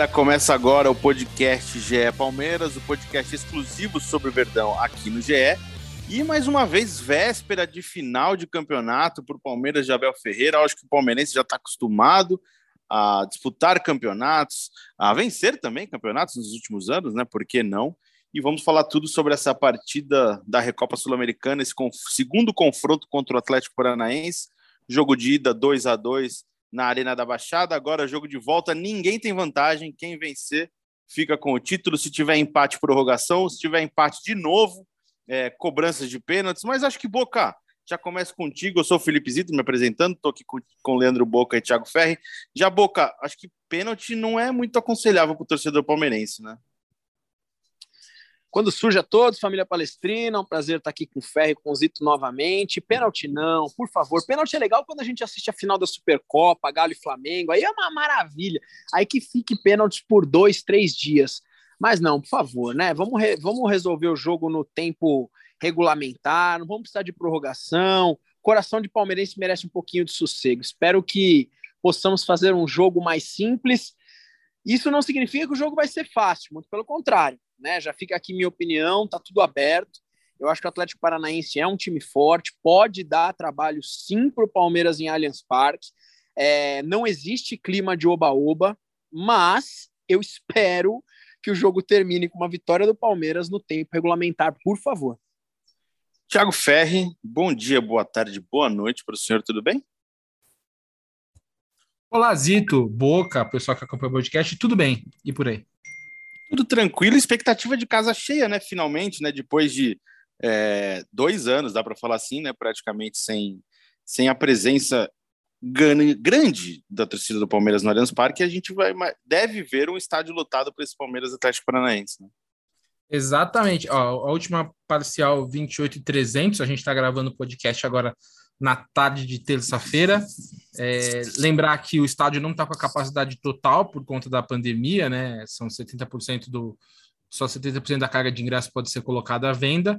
Galera, começa agora o podcast GE Palmeiras, o podcast exclusivo sobre o Verdão aqui no GE. E mais uma vez, véspera de final de campeonato para o Palmeiras de Abel Ferreira. Acho que o palmeirense já está acostumado a disputar campeonatos, a vencer também campeonatos nos últimos anos, né? Por que não? E vamos falar tudo sobre essa partida da Recopa Sul-Americana, esse segundo confronto contra o Atlético Paranaense. Jogo de ida 2 a 2 na Arena da Baixada. Agora, jogo de volta, ninguém tem vantagem. Quem vencer fica com o título. Se tiver empate, prorrogação. Se tiver empate de novo, é, cobranças de pênaltis. Mas acho que Boca, já começo contigo. Eu sou o Felipe Zito, me apresentando. Estou aqui com, com Leandro Boca e Thiago Ferri. Já, Boca, acho que pênalti não é muito aconselhável para o torcedor palmeirense, né? Quando surge a todos, família palestrina, um prazer estar aqui com o Ferre, com o Zito novamente. Pênalti não, por favor. Pênalti é legal quando a gente assiste a final da Supercopa, Galo e Flamengo, aí é uma maravilha. Aí que fique pênalti por dois, três dias. Mas não, por favor, né? Vamos, re vamos resolver o jogo no tempo regulamentar, não vamos precisar de prorrogação. Coração de palmeirense merece um pouquinho de sossego. Espero que possamos fazer um jogo mais simples. Isso não significa que o jogo vai ser fácil, muito pelo contrário né? Já fica aqui minha opinião, tá tudo aberto. Eu acho que o Atlético Paranaense é um time forte, pode dar trabalho sim para o Palmeiras em Allianz Parque. É, não existe clima de oba-oba, mas eu espero que o jogo termine com uma vitória do Palmeiras no tempo regulamentar, por favor. Tiago Ferri, bom dia, boa tarde, boa noite para o senhor, tudo bem? Olá, Zito, Boca, pessoal que acompanha o podcast, tudo bem? E por aí? Tudo tranquilo, expectativa de casa cheia, né? Finalmente, né? Depois de é, dois anos, dá para falar assim, né? Praticamente sem, sem a presença grande da torcida do Palmeiras no Allianz Parque, a gente vai, deve ver um estádio lotado para esse Palmeiras Atlético Paranaense. Né? Exatamente. Ó, a última parcial 28 e 300, a gente está gravando o podcast agora na tarde de terça-feira. É, lembrar que o estádio não está com a capacidade total por conta da pandemia, né? São 70% do. Só 70% da carga de ingresso pode ser colocada à venda.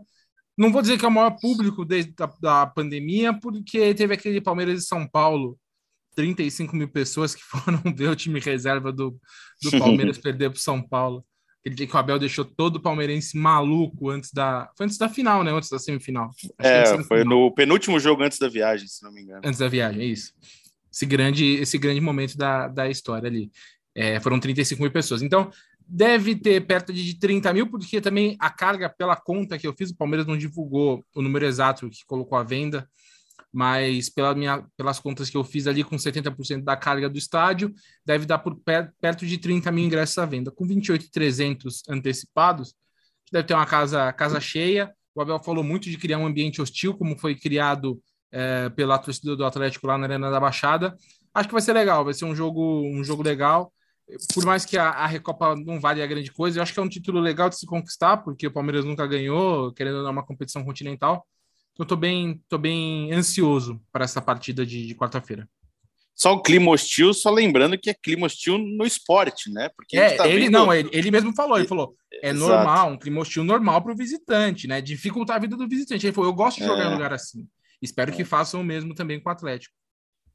Não vou dizer que é o maior público desde a da pandemia, porque teve aquele Palmeiras de São Paulo, 35 mil pessoas que foram ver o time reserva do, do Palmeiras perder para o São Paulo. Aquele dia que o Abel deixou todo o palmeirense maluco antes da. Foi antes da final, né? Antes da semifinal. É, foi no penúltimo jogo antes da viagem, se não me engano. Antes da viagem, é isso. Esse grande, esse grande momento da, da história ali. É, foram 35 mil pessoas. Então, deve ter perto de 30 mil, porque também a carga, pela conta que eu fiz, o Palmeiras não divulgou o número exato que colocou à venda mas pela minha, pelas contas que eu fiz ali, com 70% da carga do estádio, deve dar por per, perto de 30 mil ingressos à venda. Com 28,300 antecipados, deve ter uma casa, casa cheia. O Abel falou muito de criar um ambiente hostil, como foi criado é, pela torcida do Atlético lá na Arena da Baixada. Acho que vai ser legal, vai ser um jogo, um jogo legal. Por mais que a, a Recopa não vale a grande coisa, eu acho que é um título legal de se conquistar, porque o Palmeiras nunca ganhou, querendo dar uma competição continental. Então, tô bem, tô bem ansioso para essa partida de, de quarta-feira. Só o clima hostil, só lembrando que é clima hostil no esporte, né? Porque é, tá ele vendo... não, ele, ele mesmo falou, ele falou, é Exato. normal, um clima hostil normal para o visitante, né? Dificultar a vida do visitante. Ele falou, eu gosto de jogar é. em lugar assim. Espero é. que façam o mesmo também com o Atlético.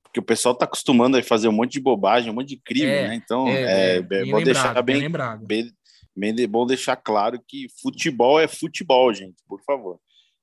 Porque o pessoal tá acostumando a fazer um monte de bobagem, um monte de crime, é, né? Então, é, é, é bem bom lembrado, deixar bem, bem, bem, bem bom deixar claro que futebol é futebol, gente, por favor.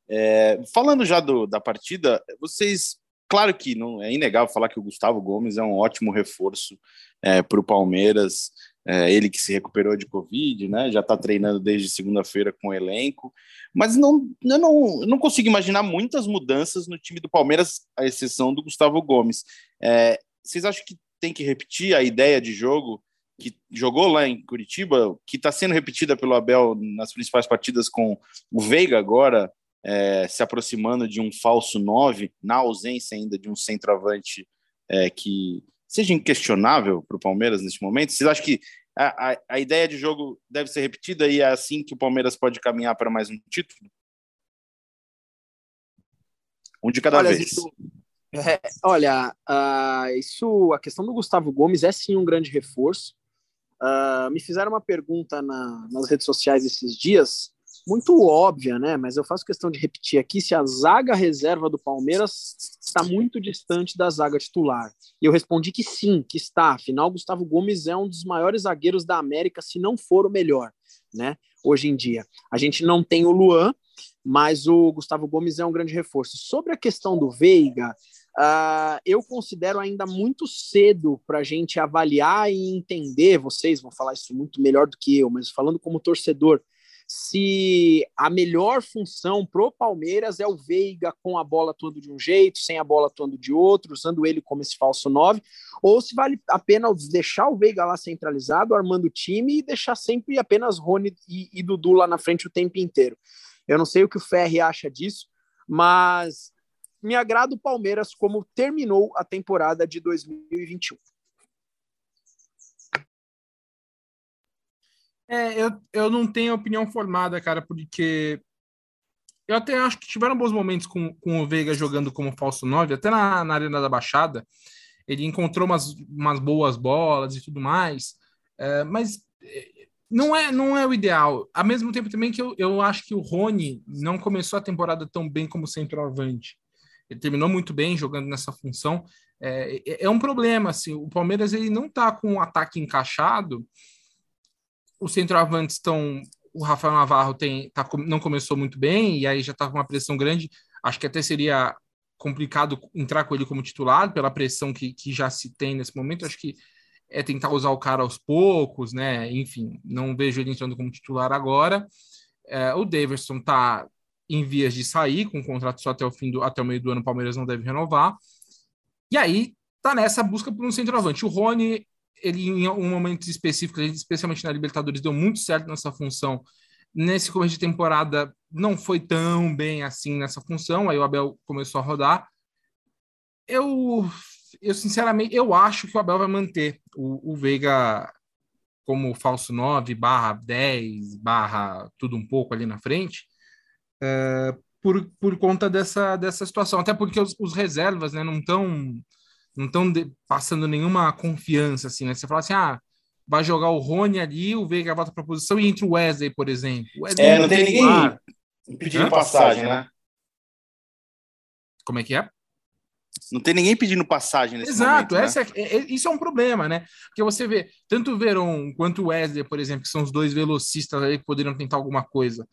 É, falando já do, da partida, vocês. Claro que não é inegável falar que o Gustavo Gomes é um ótimo reforço é, para o Palmeiras. É, ele que se recuperou de Covid, né? Já está treinando desde segunda-feira com o elenco. Mas não, eu não, eu não consigo imaginar muitas mudanças no time do Palmeiras, à exceção do Gustavo Gomes. É, vocês acham que tem que repetir a ideia de jogo que jogou lá em Curitiba, que está sendo repetida pelo Abel nas principais partidas com o Veiga agora é, se aproximando de um falso 9, na ausência ainda de um centroavante é, que seja inquestionável para o Palmeiras neste momento? Vocês acham que a, a, a, ideia de jogo deve ser repetida e é assim que o Palmeiras pode caminhar para mais um título? Um de cada Olha, vez. Isso, é, olha, uh, isso, a questão do Gustavo Gomes é sim um grande reforço. Uh, me fizeram uma pergunta na, nas redes sociais esses dias, muito óbvia, né? Mas eu faço questão de repetir aqui se a zaga reserva do Palmeiras está muito distante da zaga titular. E eu respondi que sim, que está. Afinal, Gustavo Gomes é um dos maiores zagueiros da América, se não for o melhor, né? Hoje em dia. A gente não tem o Luan, mas o Gustavo Gomes é um grande reforço. Sobre a questão do Veiga, Uh, eu considero ainda muito cedo para a gente avaliar e entender. Vocês vão falar isso muito melhor do que eu, mas falando como torcedor, se a melhor função pro Palmeiras é o Veiga com a bola atuando de um jeito, sem a bola atuando de outro, usando ele como esse falso 9, ou se vale a pena deixar o Veiga lá centralizado, armando o time e deixar sempre apenas Rony e, e Dudu lá na frente o tempo inteiro. Eu não sei o que o Ferri acha disso, mas me agrada o Palmeiras como terminou a temporada de 2021. É, eu, eu não tenho opinião formada, cara, porque eu até acho que tiveram bons momentos com, com o Veiga jogando como falso 9, até na, na Arena da Baixada. Ele encontrou umas, umas boas bolas e tudo mais, é, mas é, não é, não é o ideal. Ao mesmo tempo também que eu, eu acho que o Rony não começou a temporada tão bem como centroavante. Ele terminou muito bem jogando nessa função. É, é, é um problema, assim, o Palmeiras ele não está com o um ataque encaixado. Os centroavantes estão. O Rafael Navarro tem, tá, não começou muito bem, e aí já está com uma pressão grande. Acho que até seria complicado entrar com ele como titular, pela pressão que, que já se tem nesse momento. Acho que é tentar usar o cara aos poucos, né? Enfim, não vejo ele entrando como titular agora. É, o Davidson tá em vias de sair, com o contrato só até o fim do até o meio do ano, o Palmeiras não deve renovar. E aí tá nessa busca por um centroavante. O Rony, ele em um momento específico, especialmente na Libertadores, deu muito certo nessa função. Nesse começo de temporada não foi tão bem assim nessa função, aí o Abel começou a rodar. Eu, eu sinceramente, eu acho que o Abel vai manter o, o Veiga como falso 9, barra 10, barra tudo um pouco ali na frente, é, por, por conta dessa, dessa situação. Até porque os, os reservas né, não estão não estão passando nenhuma confiança, assim, né? Você fala assim, ah, vai jogar o Rony ali, o Veiga volta para a posição e entra o Wesley, por exemplo. Wesley é, não tem ninguém pedindo passagem, né? Como é que é? Não tem ninguém pedindo passagem nesse Exato, momento, né? é, é, isso é um problema, né? Porque você vê, tanto o Verón quanto o Wesley, por exemplo, que são os dois velocistas aí que poderiam tentar alguma coisa.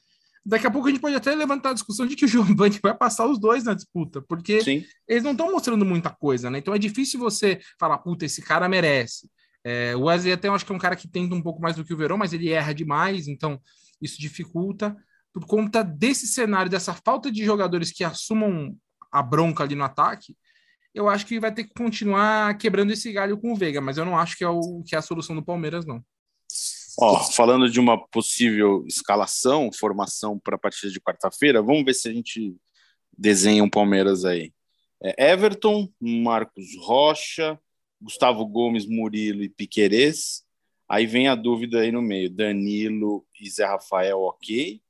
Daqui a pouco a gente pode até levantar a discussão de que o Giovanni vai passar os dois na disputa, porque Sim. eles não estão mostrando muita coisa, né? Então é difícil você falar, puta, esse cara merece. É, o Wesley até eu acho que é um cara que tenta um pouco mais do que o Verão, mas ele erra demais, então isso dificulta. Por conta desse cenário, dessa falta de jogadores que assumam a bronca ali no ataque, eu acho que vai ter que continuar quebrando esse galho com o Veiga, mas eu não acho que é, o, que é a solução do Palmeiras, não. Ó, falando de uma possível escalação, formação para a partida de quarta-feira, vamos ver se a gente desenha um Palmeiras aí. É Everton, Marcos Rocha, Gustavo Gomes, Murilo e Piquerez. Aí vem a dúvida aí no meio: Danilo e Zé Rafael, ok.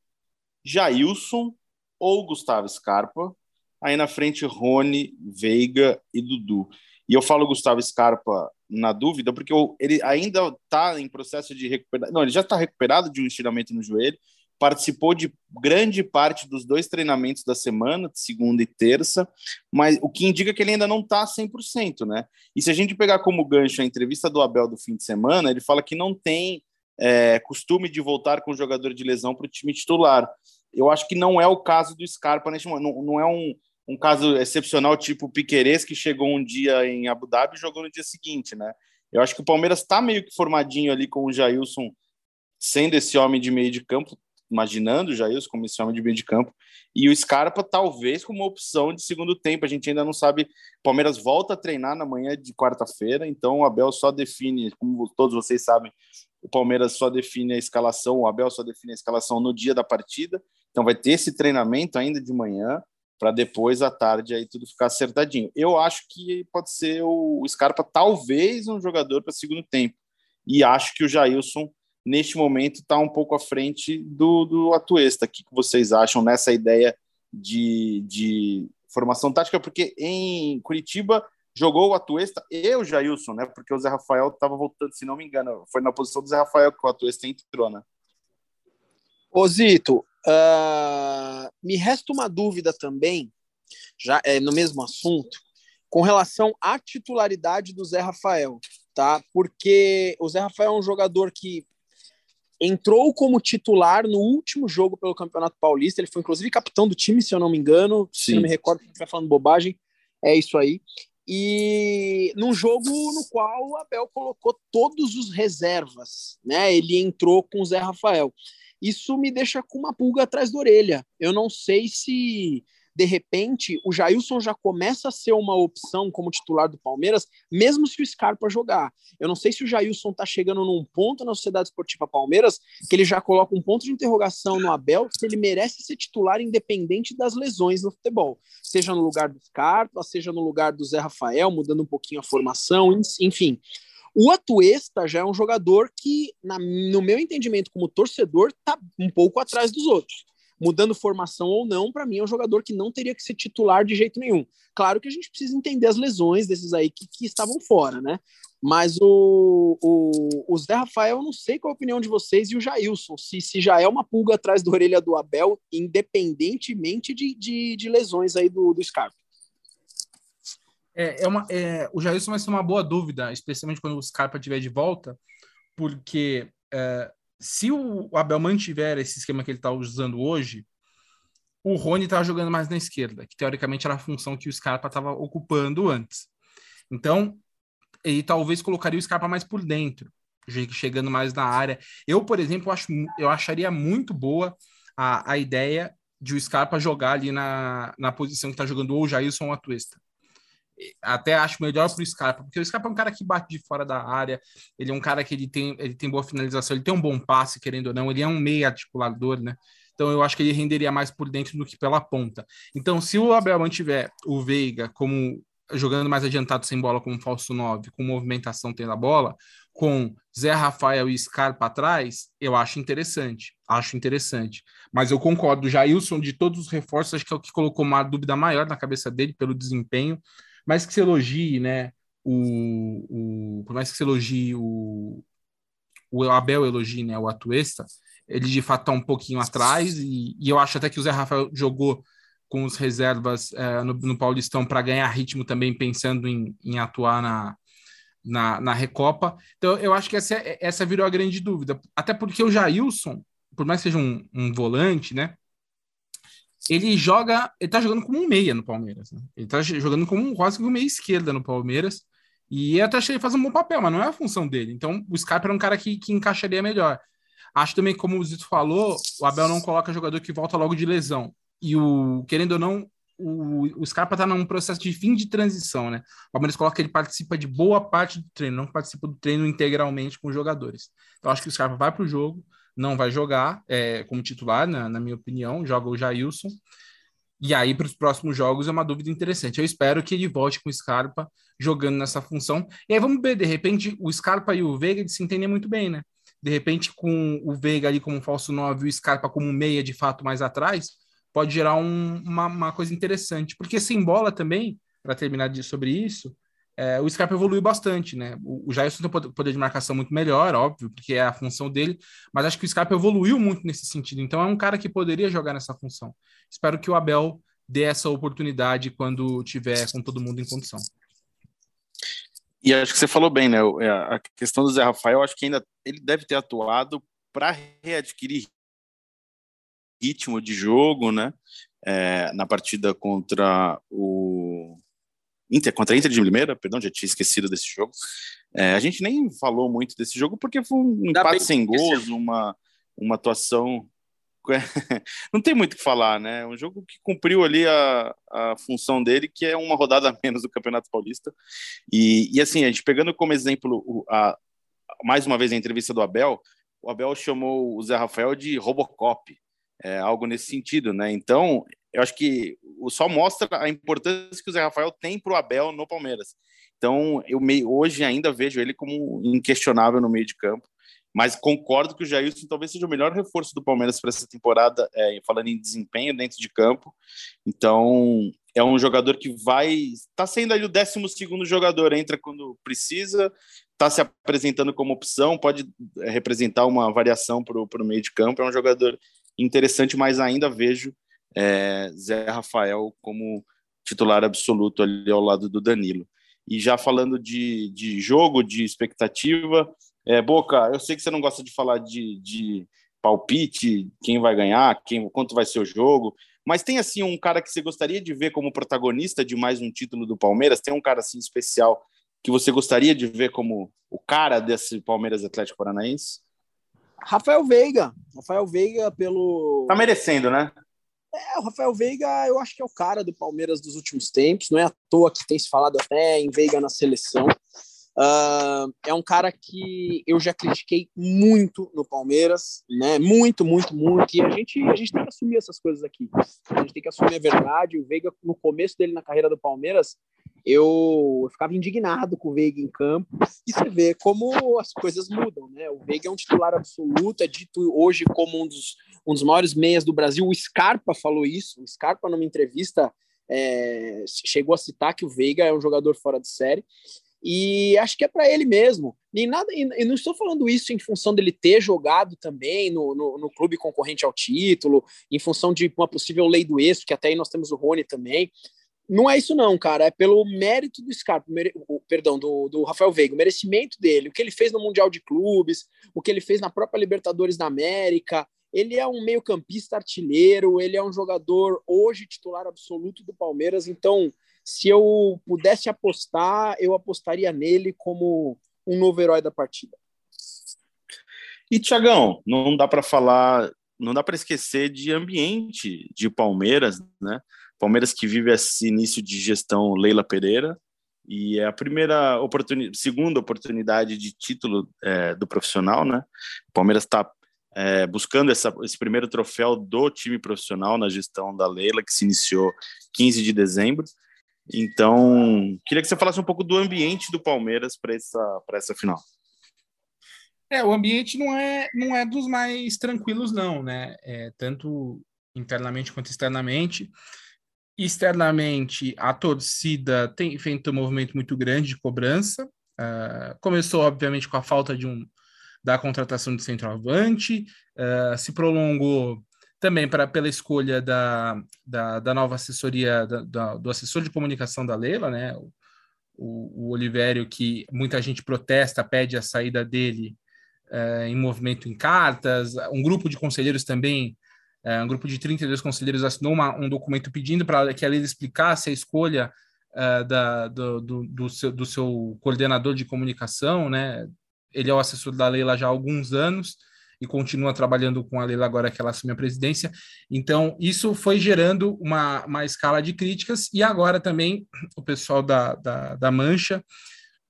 Jailson ou Gustavo Scarpa. Aí na frente, Rony, Veiga e Dudu. E eu falo Gustavo Scarpa na dúvida, porque ele ainda está em processo de recuperação. Não, ele já está recuperado de um estiramento no joelho, participou de grande parte dos dois treinamentos da semana, segunda e terça, mas o que indica que ele ainda não está 100%, né? E se a gente pegar como gancho a entrevista do Abel do fim de semana, ele fala que não tem é, costume de voltar com jogador de lesão para o time titular. Eu acho que não é o caso do Scarpa neste momento, não, não é um um caso excepcional, tipo o que chegou um dia em Abu Dhabi e jogou no dia seguinte, né? Eu acho que o Palmeiras está meio que formadinho ali com o Jailson sendo esse homem de meio de campo, imaginando o Jailson como esse homem de meio de campo, e o Scarpa talvez como uma opção de segundo tempo. A gente ainda não sabe. O Palmeiras volta a treinar na manhã de quarta-feira, então o Abel só define, como todos vocês sabem, o Palmeiras só define a escalação, o Abel só define a escalação no dia da partida. Então vai ter esse treinamento ainda de manhã. Para depois à tarde aí tudo ficar acertadinho. Eu acho que pode ser o Scarpa talvez um jogador para segundo tempo. E acho que o Jailson neste momento está um pouco à frente do, do Atuesta. O que vocês acham nessa ideia de, de formação tática? Porque em Curitiba jogou o Atuesta e o Jailson, né? Porque o Zé Rafael estava voltando, se não me engano, foi na posição do Zé Rafael que o Atuesta entrou, né? Ô Zito, uh, me resta uma dúvida também, já é no mesmo assunto, com relação à titularidade do Zé Rafael, tá? Porque o Zé Rafael é um jogador que entrou como titular no último jogo pelo Campeonato Paulista. Ele foi inclusive capitão do time, se eu não me engano. Sim. Se não me recordo, vai falando bobagem. É isso aí. E num jogo no qual o Abel colocou todos os reservas, né? Ele entrou com o Zé Rafael. Isso me deixa com uma pulga atrás da orelha. Eu não sei se de repente o Jailson já começa a ser uma opção como titular do Palmeiras, mesmo se o Scarpa jogar. Eu não sei se o Jailson está chegando num ponto na Sociedade Esportiva Palmeiras que ele já coloca um ponto de interrogação no Abel se ele merece ser titular independente das lesões no futebol, seja no lugar do Scarpa, seja no lugar do Zé Rafael, mudando um pouquinho a formação, enfim. O Atuesta já é um jogador que, na, no meu entendimento como torcedor, está um pouco atrás dos outros mudando formação ou não, para mim é um jogador que não teria que ser titular de jeito nenhum. Claro que a gente precisa entender as lesões desses aí que, que estavam fora, né? Mas o, o, o Zé Rafael, eu não sei qual a opinião de vocês, e o Jailson, se, se já é uma pulga atrás da orelha do Abel, independentemente de, de, de lesões aí do, do Scarpa. É, é uma, é, o Jailson vai ser uma boa dúvida, especialmente quando o Scarpa estiver de volta, porque é, se o Abel mantiver esse esquema que ele está usando hoje, o Rony estava jogando mais na esquerda, que teoricamente era a função que o Scarpa estava ocupando antes. Então, ele talvez colocaria o Scarpa mais por dentro, chegando mais na área. Eu, por exemplo, acho, eu acharia muito boa a, a ideia de o Scarpa jogar ali na, na posição que está jogando ou o Jailson ou a Tuesta até acho melhor para o Scarpa, porque o Scarpa é um cara que bate de fora da área, ele é um cara que ele tem, ele tem boa finalização, ele tem um bom passe, querendo ou não, ele é um meio articulador, né? Então eu acho que ele renderia mais por dentro do que pela ponta. Então, se o Abel mantiver o Veiga como jogando mais adiantado sem bola como falso 9, com movimentação tendo a bola, com Zé Rafael e Scarpa atrás, eu acho interessante. Acho interessante. Mas eu concordo, Jailson, de todos os reforços, acho que é o que colocou uma dúvida maior na cabeça dele pelo desempenho mais que se elogie, né? O, o, por mais que se elogie o, o Abel elogie, né? O Atuesta, ele de fato está um pouquinho atrás, e, e, eu acho até que o Zé Rafael jogou com os reservas é, no, no, Paulistão para ganhar ritmo também, pensando em, em atuar na, na, na, Recopa. Então, eu acho que essa, essa virou a grande dúvida. Até porque o Jailson, por mais que seja um, um volante, né? Ele joga, ele tá jogando como um meia no Palmeiras. Né? Ele tá jogando como quase como meia esquerda no Palmeiras. E eu até achei ele faz um bom papel, mas não é a função dele. Então, o Scarpa era um cara que, que encaixaria melhor. Acho também, como o Zito falou, o Abel não coloca jogador que volta logo de lesão. E o, querendo ou não, o, o Scarpa está num processo de fim de transição, né? O Palmeiras coloca que ele participa de boa parte do treino, não participa do treino integralmente com os jogadores. Então, acho que o Scarpa vai para o jogo, não vai jogar é, como titular, na, na, minha opinião, joga o Jailson. E aí, para os próximos jogos, é uma dúvida interessante. Eu espero que ele volte com o Scarpa jogando nessa função. E aí, vamos ver, de repente, o Scarpa e o Veiga se entendem muito bem, né? De repente, com o Veiga ali como falso 9 e o Scarpa como meia, de fato, mais atrás, pode gerar um, uma, uma coisa interessante. Porque sem bola também, para terminar de, sobre isso, é, o Scarpa evoluiu bastante, né? O, o Jailson tem poder de marcação muito melhor, óbvio, porque é a função dele, mas acho que o Scarpa evoluiu muito nesse sentido. Então é um cara que poderia jogar nessa função. Espero que o Abel dê essa oportunidade quando tiver com todo mundo em condição. E acho que você falou bem, né? É, a questão do Zé Rafael, acho que ainda ele deve ter atuado para readquirir ritmo de jogo, né? É, na partida contra o Inter, contra a Inter de Limeira, perdão, já tinha esquecido desse jogo. É, a gente nem falou muito desse jogo porque foi um Ainda empate sem gols, uma, uma atuação. Não tem muito o que falar, né? Um jogo que cumpriu ali a, a função dele, que é uma rodada a menos do Campeonato Paulista. E, e assim, a gente pegando como exemplo, a, mais uma vez a entrevista do Abel, o Abel chamou o Zé Rafael de Robocop, é, algo nesse sentido, né? Então, eu acho que só mostra a importância que o Zé Rafael tem para o Abel no Palmeiras. Então, eu hoje ainda vejo ele como inquestionável no meio de campo. Mas concordo que o Jailson talvez seja o melhor reforço do Palmeiras para essa temporada, é, falando em desempenho dentro de campo. Então, é um jogador que vai. Está sendo ali o 12 jogador, entra quando precisa, está se apresentando como opção, pode é, representar uma variação para o meio de campo. É um jogador interessante, mas ainda vejo é, Zé Rafael como titular absoluto ali ao lado do Danilo. E já falando de, de jogo, de expectativa, é, Boca, eu sei que você não gosta de falar de, de palpite, quem vai ganhar, quem, quanto vai ser o jogo, mas tem assim um cara que você gostaria de ver como protagonista de mais um título do Palmeiras? Tem um cara assim especial que você gostaria de ver como o cara desse Palmeiras Atlético Paranaense? Rafael Veiga. Rafael Veiga pelo. Tá merecendo, né? É, o Rafael Veiga, eu acho que é o cara do Palmeiras dos últimos tempos. Não é à toa que tem se falado até em Veiga na seleção. Uh, é um cara que eu já critiquei muito no Palmeiras, né? Muito, muito, muito. E a gente, a gente tem que assumir essas coisas aqui. A gente tem que assumir a verdade. O Veiga, no começo dele na carreira do Palmeiras, eu, eu ficava indignado com o Veiga em campo. E você vê como as coisas mudam, né? O Veiga é um titular absoluto, é dito hoje como um dos, um dos maiores meias do Brasil. O Scarpa falou isso. O Scarpa, numa entrevista, é, chegou a citar que o Veiga é um jogador fora de série. E acho que é para ele mesmo. Nem nada, e não estou falando isso em função dele ter jogado também no, no, no, clube concorrente ao título, em função de uma possível lei do ex, que até aí nós temos o Rony também. Não é isso, não, cara. É pelo mérito do Scarpa, perdão, do, do Rafael Veiga, o merecimento dele, o que ele fez no Mundial de Clubes, o que ele fez na própria Libertadores da América. Ele é um meio-campista artilheiro, ele é um jogador hoje titular absoluto do Palmeiras, então se eu pudesse apostar, eu apostaria nele como um novo herói da partida. E Tiagão, não dá para falar, não dá para esquecer de ambiente de Palmeiras, né? Palmeiras que vive esse início de gestão Leila Pereira e é a primeira oportunidade, segunda oportunidade de título é, do profissional, né? Palmeiras está é, buscando essa, esse primeiro troféu do time profissional na gestão da Leila, que se iniciou 15 de dezembro. Então, queria que você falasse um pouco do ambiente do Palmeiras para essa, essa final. É, o ambiente não é, não é dos mais tranquilos, não, né? É, tanto internamente quanto externamente. Externamente, a torcida tem feito um movimento muito grande de cobrança. Uh, começou, obviamente, com a falta de um da contratação de centroavante, uh, se prolongou também para pela escolha da, da, da nova assessoria, da, da, do assessor de comunicação da Leila, né? O, o, o Olivério, que muita gente protesta, pede a saída dele é, em movimento em cartas. Um grupo de conselheiros também, é, um grupo de 32 conselheiros assinou uma, um documento pedindo para que a Leila explicasse a escolha é, da, do, do, do, seu, do seu coordenador de comunicação, né? Ele é o assessor da Leila já há alguns anos e continua trabalhando com a Leila agora que ela assume a presidência. Então, isso foi gerando uma, uma escala de críticas, e agora também o pessoal da, da, da Mancha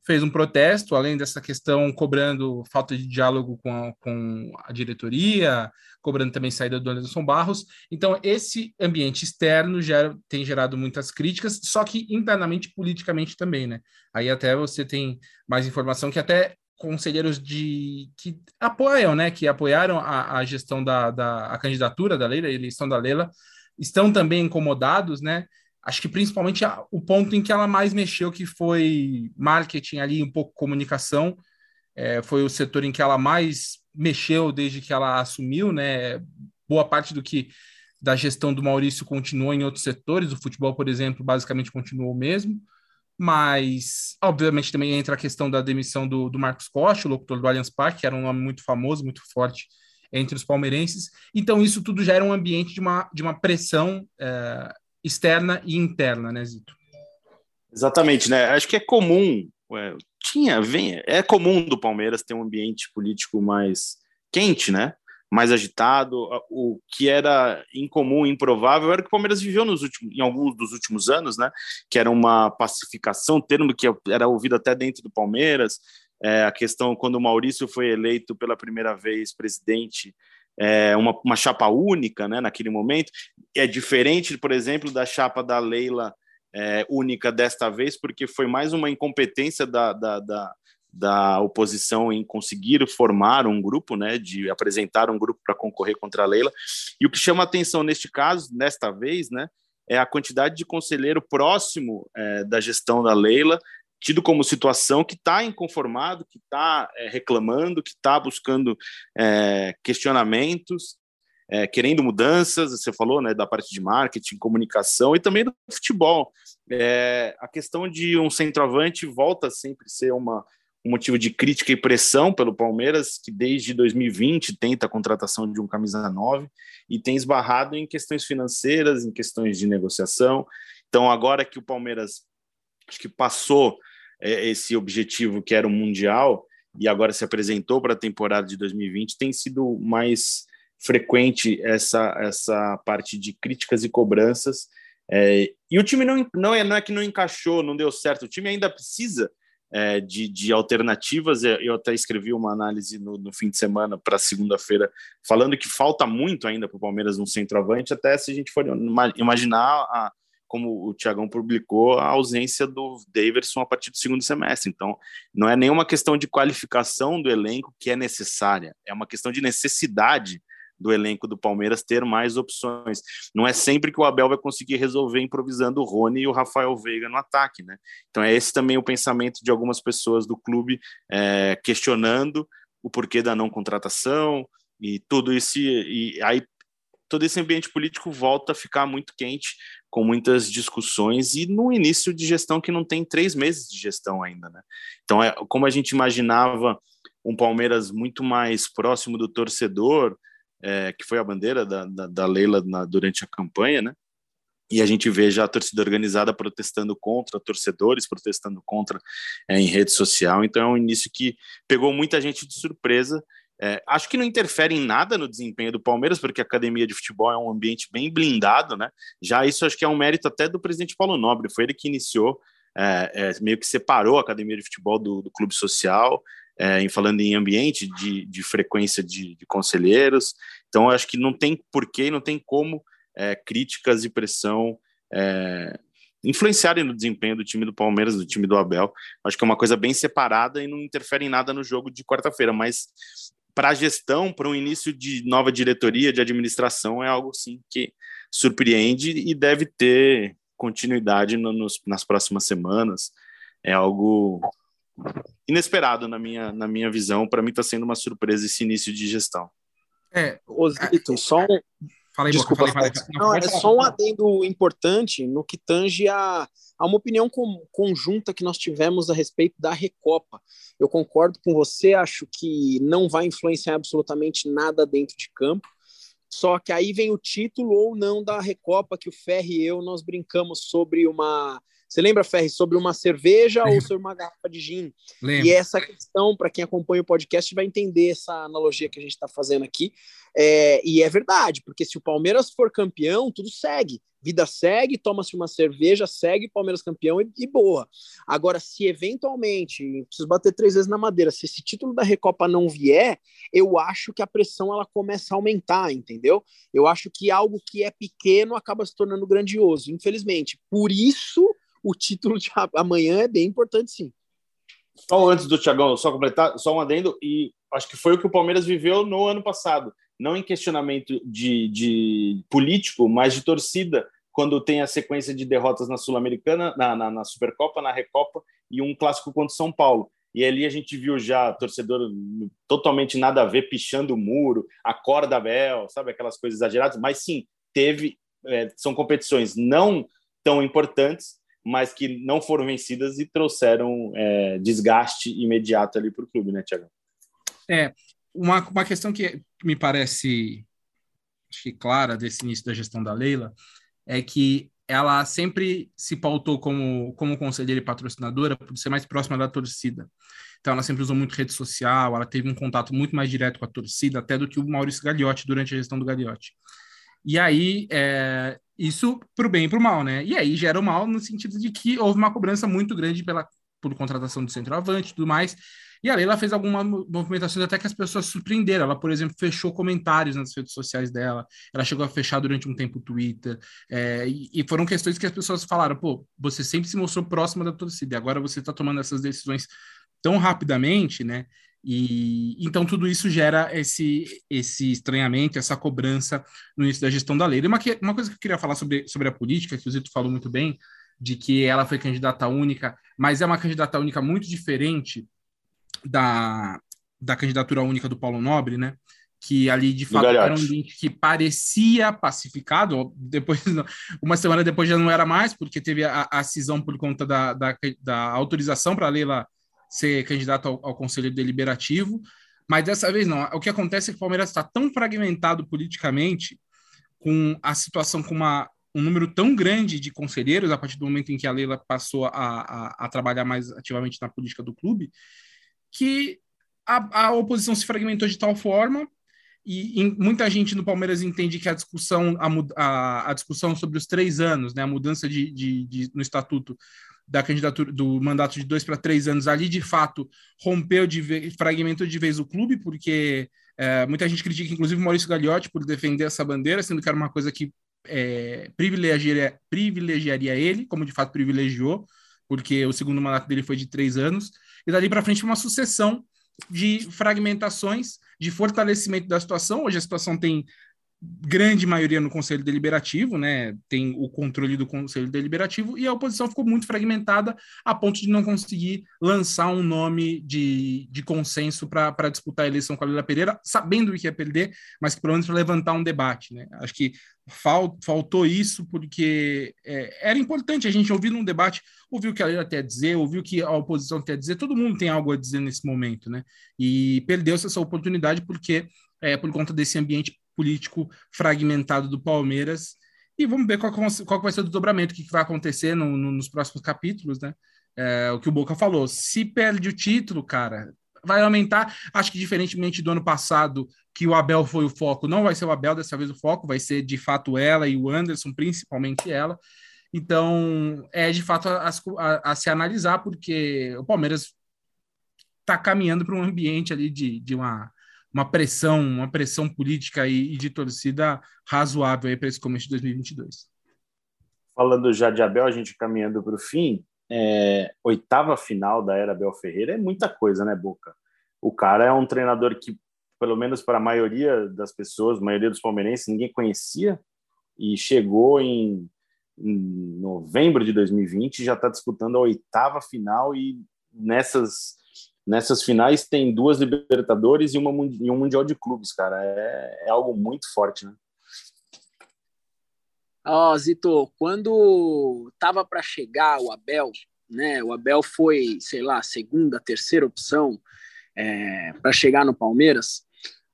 fez um protesto, além dessa questão, cobrando falta de diálogo com a, com a diretoria, cobrando também saída do Anderson Barros. Então, esse ambiente externo gera, tem gerado muitas críticas, só que internamente, politicamente também, né? Aí até você tem mais informação que até conselheiros de que apoiam, né, que apoiaram a, a gestão da, da a candidatura da Leila, a eleição da Leila, estão também incomodados, né? Acho que principalmente a, o ponto em que ela mais mexeu, que foi marketing ali, um pouco comunicação, é, foi o setor em que ela mais mexeu desde que ela assumiu, né? Boa parte do que da gestão do Maurício continuou em outros setores, o futebol, por exemplo, basicamente continuou o mesmo mas obviamente também entra a questão da demissão do, do Marcos Costa, o locutor do Allianz Parque, que era um nome muito famoso, muito forte entre os palmeirenses. Então isso tudo gera um ambiente de uma, de uma pressão é, externa e interna, né, Zito? Exatamente, né? Acho que é comum, é, tinha, vem, é comum do Palmeiras ter um ambiente político mais quente, né? Mais agitado. O que era incomum, improvável, era que o Palmeiras viveu nos últimos, em alguns dos últimos anos, né? Que era uma pacificação, termo que era ouvido até dentro do Palmeiras. É, a questão quando o Maurício foi eleito pela primeira vez presidente, é, uma, uma chapa única né, naquele momento. É diferente, por exemplo, da chapa da Leila é, única desta vez, porque foi mais uma incompetência da, da, da, da, oposição em conseguir formar um grupo, né, de apresentar um grupo para concorrer contra a Leila. E o que chama atenção neste caso, nesta vez, né, é a quantidade de conselheiro próximo é, da gestão da Leila, tido como situação que está inconformado, que está é, reclamando, que está buscando é, questionamentos, é, querendo mudanças, você falou, né, da parte de marketing, comunicação e também do futebol. É, a questão de um centroavante volta sempre a ser uma, um motivo de crítica e pressão pelo Palmeiras, que desde 2020 tenta a contratação de um camisa 9 e tem esbarrado em questões financeiras, em questões de negociação. Então, agora que o Palmeiras acho que passou é, esse objetivo que era o Mundial e agora se apresentou para a temporada de 2020, tem sido mais frequente essa, essa parte de críticas e cobranças. É, e o time não, não, é, não é que não encaixou, não deu certo, o time ainda precisa é, de, de, alternativas. É, eu até escrevi uma análise no, no fim de semana para segunda-feira, falando que falta muito ainda para o Palmeiras um centroavante, até se a gente for imaginar, a, como o Tiagão publicou, a ausência do Daverson a partir do segundo semestre. Então, não é nenhuma questão de qualificação do elenco que é necessária, é uma questão de necessidade do elenco do Palmeiras ter mais opções. Não é sempre que o Abel vai conseguir resolver improvisando o Rony e o Rafael Veiga no ataque, né? Então é esse também o pensamento de algumas pessoas do clube é, questionando o porquê da não contratação e tudo isso e aí todo esse ambiente político volta a ficar muito quente com muitas discussões e no início de gestão que não tem três meses de gestão ainda, né? Então é como a gente imaginava um Palmeiras muito mais próximo do torcedor, é, que foi a bandeira da, da, da Leila na, durante a campanha, né? E a gente vê já a torcida organizada protestando contra, torcedores protestando contra é, em rede social. Então é um início que pegou muita gente de surpresa. É, acho que não interfere em nada no desempenho do Palmeiras, porque a academia de futebol é um ambiente bem blindado, né? Já isso acho que é um mérito até do presidente Paulo Nobre, foi ele que iniciou, é, é meio que separou a academia de futebol do, do clube social, é, em falando em ambiente de, de frequência de, de, conselheiros. Então, acho que não tem porquê, não tem como é, críticas e pressão é, influenciarem no desempenho do time do Palmeiras, do time do Abel. Acho que é uma coisa bem separada e não interfere em nada no jogo de quarta-feira, mas para a gestão, para um início de nova diretoria, de administração, é algo sim que surpreende e deve ter continuidade no, nos, nas próximas semanas. É algo inesperado na minha, na minha visão. Para mim está sendo uma surpresa esse início de gestão. É, Osito, só um... Falei, Desculpa, falei, falei, não, é só um adendo importante no que tange a, a uma opinião com, conjunta que nós tivemos a respeito da Recopa. Eu concordo com você, acho que não vai influenciar absolutamente nada dentro de campo. Só que aí vem o título ou não da Recopa, que o Ferri e eu nós brincamos sobre uma você lembra, Ferri, sobre uma cerveja Lembra. ou sobre uma garrafa de gin? Lembra. E essa questão, para quem acompanha o podcast, vai entender essa analogia que a gente está fazendo aqui. É, e é verdade, porque se o Palmeiras for campeão, tudo segue. Vida segue, toma-se uma cerveja, segue, Palmeiras campeão e, e, boa. Agora, se eventualmente, preciso bater três vezes na madeira, se esse título da Recopa não vier, eu acho que a pressão ela começa a aumentar, entendeu? Eu acho que algo que é pequeno acaba se tornando grandioso, infelizmente. Por isso o título de amanhã é bem importante, sim. Só antes do Thiagão, só completar, só um adendo, e acho que foi o que o Palmeiras viveu no ano passado. Não em questionamento de, de político, mas de torcida, quando tem a sequência de derrotas na Sul-Americana, na, na, na, Supercopa, na Recopa e um clássico contra o São Paulo. E ali a gente viu já torcedor totalmente nada a ver, pichando o muro, a corda Bel, sabe aquelas coisas exageradas, mas sim, teve, é, são competições não tão importantes, mas que não foram vencidas e trouxeram é, desgaste imediato ali para o clube, né, Tiago? É, uma, uma questão que me parece que clara desse início da gestão da Leila é que ela sempre se pautou como, como conselheira e patrocinadora por ser mais próxima da torcida. Então, ela sempre usou muito rede social, ela teve um contato muito mais direto com a torcida, até do que o Maurício Gagliotti durante a gestão do Gagliotti. E aí, é, isso para o bem e para o mal, né? E aí gera o mal no sentido de que houve uma cobrança muito grande pela por contratação do centroavante e tudo mais. E a Leila fez algumas movimentações até que as pessoas surpreenderam. Ela, por exemplo, fechou comentários nas redes sociais dela, ela chegou a fechar durante um tempo o Twitter, é, e, e, foram questões que as pessoas falaram: pô, você sempre se mostrou próxima da torcida, agora você está tomando essas decisões tão rapidamente, né? E então tudo isso gera esse, esse estranhamento, essa cobrança no início da gestão da lei. E uma, uma coisa que eu queria falar sobre, sobre a política, que o Zito falou muito bem, de que ela foi candidata única, mas é uma candidata única muito diferente da, da candidatura única do Paulo Nobre, né? Que ali de fato era um link que parecia pacificado, depois uma semana depois já não era mais, porque teve a, a cisão por conta da, da, da autorização para a Leila ser candidato ao, ao Conselho Deliberativo, mas dessa vez não. O que acontece é que o Palmeiras está tão fragmentado politicamente, com a situação com uma, um número tão grande de conselheiros, a partir do momento em que a Leila passou a, a, a trabalhar mais ativamente na política do clube, que a, a oposição se fragmentou de tal forma e, e, muita gente no Palmeiras entende que a discussão a, discussão sobre os três anos, né, a mudança de, de, de, no estatuto da candidatura do mandato de dois para três anos ali de fato rompeu de vez, fragmentou de vez o clube porque é, muita gente critica inclusive Maurício Gagliotti por defender essa bandeira sendo que era uma coisa que é, privilegiaria, privilegiaria ele como de fato privilegiou porque o segundo mandato dele foi de três anos. E dali para frente uma sucessão de fragmentações de fortalecimento da situação. Hoje a situação tem grande maioria no Conselho Deliberativo, né? Tem o controle do Conselho Deliberativo e a oposição ficou muito fragmentada a ponto de não conseguir lançar um nome de, de consenso para disputar a eleição com a Lula Pereira, sabendo que ia perder, mas que pelo menos levantar um debate, né? Acho que fal, faltou isso porque é, era importante a gente ouvir num debate, ouvir o que a Lula quer dizer, ouvir o que a oposição quer dizer, todo mundo tem algo a dizer nesse momento, né? E perdeu-se essa oportunidade porque é, por conta desse ambiente político fragmentado do Palmeiras. E vamos ver qual, qual vai ser o desdobramento, o que vai acontecer no, no, nos próximos capítulos, né? É, o que o Boca falou. Se perde o título, cara, vai aumentar. Acho que diferentemente do ano passado, que o Abel foi o foco, não vai ser o Abel dessa vez o foco, vai ser de fato ela e o Anderson, principalmente ela. Então, é de fato a, a, a se analisar, porque o Palmeiras está caminhando para um ambiente ali de, de uma uma pressão, uma pressão política e, e de torcida razoável para esse começo de 2022. Falando já de Abel, a gente caminhando para o fim, é, oitava final da era Abel Ferreira é muita coisa, né, Boca? O cara é um treinador que, pelo menos para a maioria das pessoas, maioria dos palmeirenses, ninguém conhecia e chegou em, em novembro de 2020 e já está disputando a oitava final e nessas nessas finais tem duas Libertadores e, uma, e um Mundial de Clubes, cara. É, é algo muito forte, né? Ó, oh, Zito, quando tava para chegar o Abel, né? O Abel foi, sei lá, segunda, terceira opção é, para chegar no Palmeiras.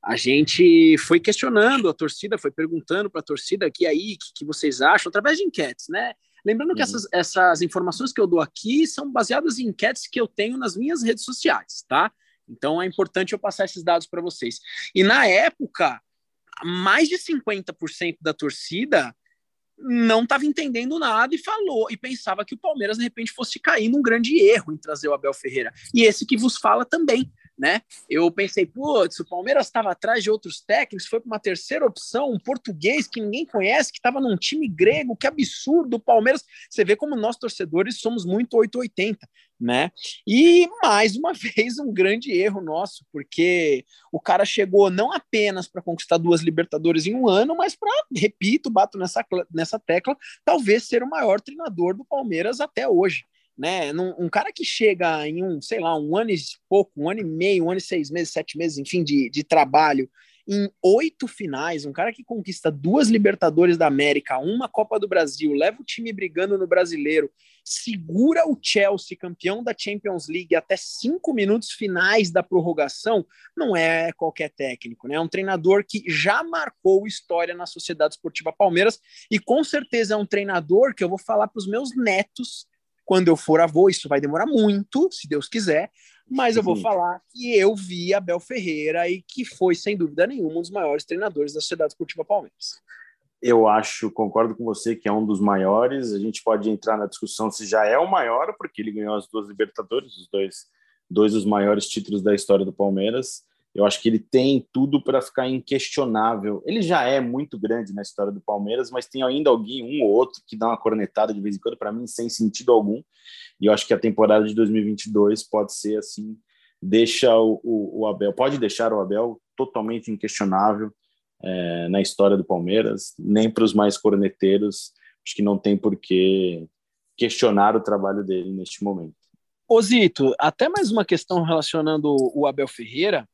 A gente foi questionando a torcida, foi perguntando para a torcida aqui aí que, que vocês acham através de enquetes, né? Lembrando uhum. que essas, essas informações que eu dou aqui são baseadas em enquetes que eu tenho nas minhas redes sociais, tá? Então é importante eu passar esses dados para vocês. E na época, mais de 50% da torcida não estava entendendo nada e falou e pensava que o Palmeiras de repente fosse cair num grande erro em trazer o Abel Ferreira. E esse que vos fala também né? Eu pensei, putz, o Palmeiras estava atrás de outros técnicos, foi para uma terceira opção, um português que ninguém conhece, que estava num time grego, que absurdo, o Palmeiras. Você vê como nós torcedores somos muito 880, né? E mais uma vez um grande erro nosso, porque o cara chegou não apenas para conquistar duas Libertadores em um ano, mas para, repito, bato nessa, nessa tecla, talvez ser o maior treinador do Palmeiras até hoje né? Um, cara que chega em um, sei lá, um ano e pouco, um ano e meio, um ano e seis meses, sete meses, enfim, de, de trabalho, em oito finais, um cara que conquista duas Libertadores da América, uma Copa do Brasil, leva o time brigando no brasileiro, segura o Chelsea, campeão da Champions League, até cinco minutos finais da prorrogação, não é qualquer técnico, né? É um treinador que já marcou história na Sociedade Esportiva Palmeiras e com certeza é um treinador que eu vou falar para os meus netos quando eu for avô, isso vai demorar muito, se Deus quiser, mas eu vou falar que eu vi Abel Ferreira e que foi, sem dúvida nenhuma, um dos maiores treinadores da Sociedade Esportiva Palmeiras. Eu acho, concordo com você que é um dos maiores. A gente pode entrar na discussão se já é o maior, porque ele ganhou as duas Libertadores, os dois dois dos maiores títulos da história do Palmeiras. Eu acho que ele tem tudo para ficar inquestionável. Ele já é muito grande na história do Palmeiras, mas tem ainda alguém, um ou outro, que dá uma cornetada de vez em quando, para mim, sem sentido algum. E eu acho que a temporada de 2022 pode ser assim: deixa o, o, o Abel, pode deixar o Abel totalmente inquestionável é, na história do Palmeiras, nem para os mais corneteiros. Acho que não tem por que questionar o trabalho dele neste momento. Osito, até mais uma questão relacionando o Abel Ferreira.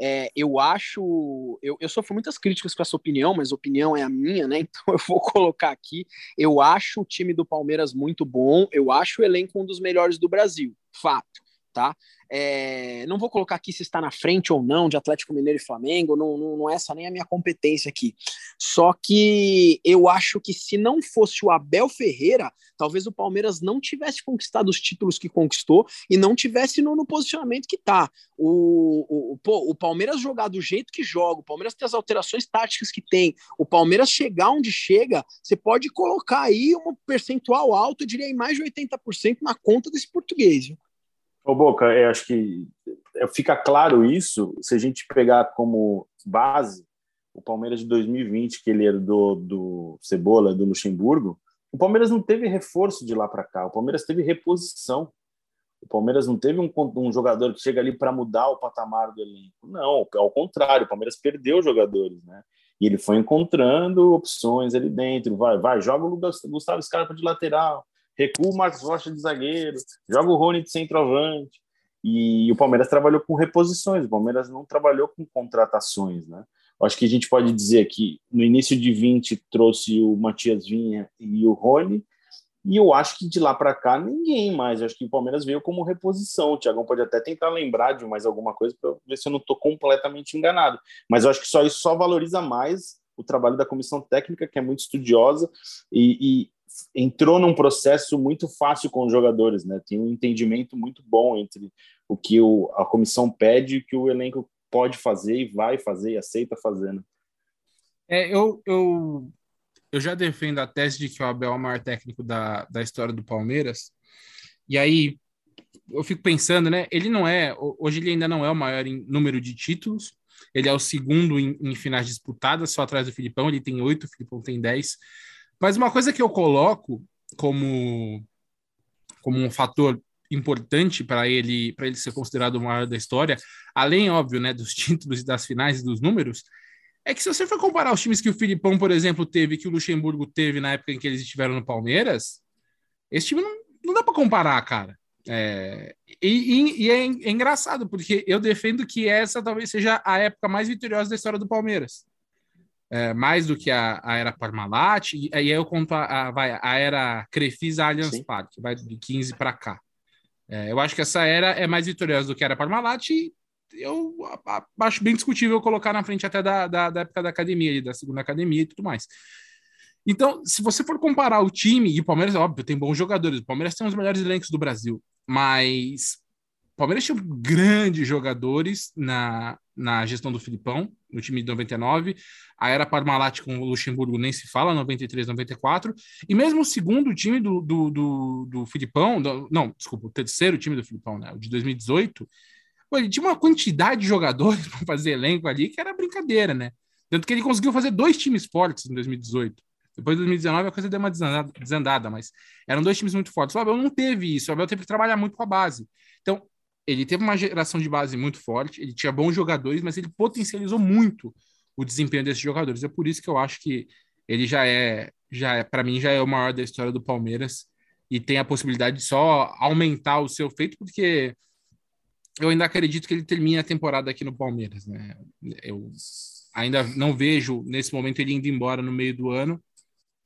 É, eu acho, eu, eu sofro muitas críticas com essa opinião, mas opinião é a minha, né? Então eu vou colocar aqui. Eu acho o time do Palmeiras muito bom, eu acho o elenco um dos melhores do Brasil, fato, tá? É, não vou colocar aqui se está na frente ou não de Atlético Mineiro e Flamengo, não, não, não é essa nem a minha competência aqui. Só que eu acho que se não fosse o Abel Ferreira, talvez o Palmeiras não tivesse conquistado os títulos que conquistou e não tivesse no, no posicionamento que está. O, o, o Palmeiras jogar do jeito que joga, o Palmeiras ter as alterações táticas que tem, o Palmeiras chegar onde chega, você pode colocar aí um percentual alto, eu diria aí mais de 80% na conta desse português. Viu? Ô Boca, eu acho que é, fica claro isso se a gente pegar como base o Palmeiras de 2020, que ele era do, do Cebola, do Luxemburgo. O Palmeiras não teve reforço de lá para cá, o Palmeiras teve reposição. O Palmeiras não teve um, um jogador que chega ali para mudar o patamar do elenco. Não, ao contrário, o Palmeiras perdeu jogadores, né? E ele foi encontrando opções ali dentro. Vai, vai, joga o Gustavo Scarpa de lateral, recua o Marcos Rocha de zagueiro, joga o Rony de centroavante. E o Palmeiras trabalhou com reposições, o Palmeiras não trabalhou com contratações, né? Acho que a gente pode dizer que no início de 20 trouxe o Matias Vinha e o Rony, e eu acho que de lá para cá ninguém mais. Eu acho que o Palmeiras veio como reposição. O Tiagão pode até tentar lembrar de mais alguma coisa para ver se eu não estou completamente enganado. Mas eu acho que só isso só valoriza mais o trabalho da comissão técnica, que é muito estudiosa, e, e entrou num processo muito fácil com os jogadores, né? Tem um entendimento muito bom entre o que o, a comissão pede e o que o elenco pode fazer e vai fazer e aceita fazendo. Né? É, eu, eu, eu já defendo a tese de que o Abel é o maior técnico da, da história do Palmeiras. E aí eu fico pensando, né? Ele não é, hoje ele ainda não é o maior em número de títulos. Ele é o segundo em, em finais disputadas, só atrás do Filipão. Ele tem oito, o Filipão tem dez. Mas uma coisa que eu coloco como, como um fator importante para ele para ele ser considerado o maior da história, além óbvio, né, dos títulos e das finais e dos números, é que se você for comparar os times que o Filipão, por exemplo, teve, que o Luxemburgo teve na época em que eles estiveram no Palmeiras, esse time não, não dá para comparar, cara. É, e, e, é, é, engraçado, porque eu defendo que essa talvez seja a época mais vitoriosa da história do Palmeiras é, mais do que a, a era Parmalat, e aí eu conto a, a, vai, a era Crefisa Allianz Parque, vai de 15 para cá. É, eu acho que essa era é mais vitoriosa do que a era Parmalat, e eu acho bem discutível colocar na frente até da, da, da época da academia, da segunda academia e tudo mais. Então, se você for comparar o time, e o Palmeiras, óbvio, tem bons jogadores, o Palmeiras tem os melhores elencos do Brasil, mas o Palmeiras tinha grandes jogadores na, na gestão do Filipão, no time de 99. A era Parmalat com o Luxemburgo nem se fala, 93, 94. E mesmo o segundo time do, do, do, do Filipão, do, não, desculpa, o terceiro time do Filipão, né, o de 2018, pô, ele tinha uma quantidade de jogadores para fazer elenco ali que era brincadeira, né? Tanto que ele conseguiu fazer dois times fortes em 2018. Depois de 2019 a coisa deu uma desandada, desandada, mas eram dois times muito fortes. O Abel não teve isso, o Abel teve que trabalhar muito com a base. Então, ele teve uma geração de base muito forte, ele tinha bons jogadores, mas ele potencializou muito o desempenho desses jogadores. É por isso que eu acho que ele já é, já é, para mim, já é o maior da história do Palmeiras e tem a possibilidade de só aumentar o seu feito, porque eu ainda acredito que ele termine a temporada aqui no Palmeiras, né? Eu ainda não vejo nesse momento ele indo embora no meio do ano.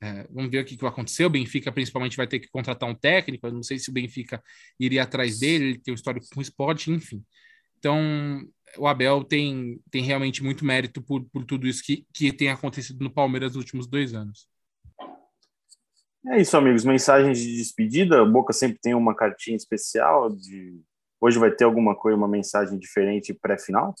É, vamos ver o que, que vai acontecer. O Benfica, principalmente, vai ter que contratar um técnico. Eu não sei se o Benfica iria atrás dele, ele tem um histórico com o esporte, enfim. Então, o Abel tem, tem realmente muito mérito por, por tudo isso que, que tem acontecido no Palmeiras nos últimos dois anos. É isso, amigos. Mensagens de despedida. O Boca sempre tem uma cartinha especial. De hoje vai ter alguma coisa, uma mensagem diferente pré-final?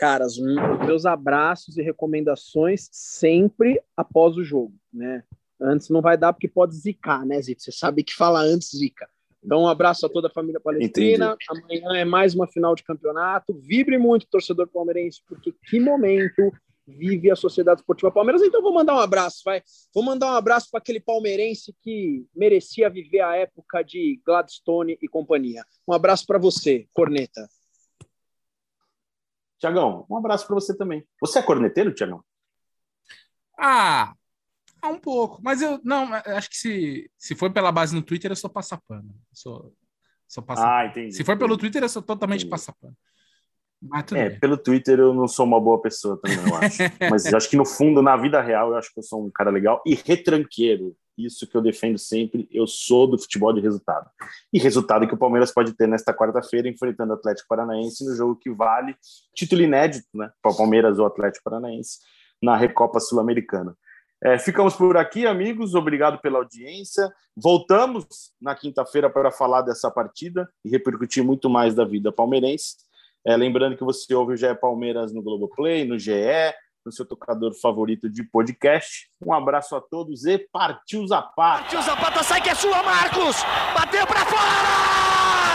Caras, meus abraços e recomendações sempre após o jogo, né? Antes não vai dar porque pode zicar, né, Zito? Você sabe que fala antes zica. Então, um abraço a toda a família palestrina. Entendi. Amanhã é mais uma final de campeonato. Vibre muito, torcedor palmeirense, porque que momento vive a Sociedade Esportiva Palmeiras. Então, vou mandar um abraço, vai. Vou mandar um abraço para aquele palmeirense que merecia viver a época de Gladstone e companhia. Um abraço para você, Corneta. Tiagão, um abraço para você também. Você é corneteiro, Tiagão? Ah, um pouco. Mas eu não, acho que se, se for pela base no Twitter, eu sou passapano. Sou, sou passapano. Ah, entendi. Se for pelo Twitter, eu sou totalmente entendi. passapano. é, bem. pelo Twitter eu não sou uma boa pessoa também, eu acho. Mas acho que no fundo, na vida real, eu acho que eu sou um cara legal e retranqueiro. Isso que eu defendo sempre, eu sou do futebol de resultado. E resultado que o Palmeiras pode ter nesta quarta-feira, enfrentando o Atlético Paranaense no jogo que vale título inédito, né? Para o Palmeiras ou Atlético Paranaense na Recopa Sul-Americana. É, ficamos por aqui, amigos. Obrigado pela audiência. Voltamos na quinta-feira para falar dessa partida e repercutir muito mais da vida palmeirense. É, lembrando que você ouve o GE Palmeiras no Globoplay, no GE, no seu tocador favorito de podcast. Um abraço a todos e partiu Zapata! Partiu Zapata, sai que é sua, Marcos! Bateu para fora!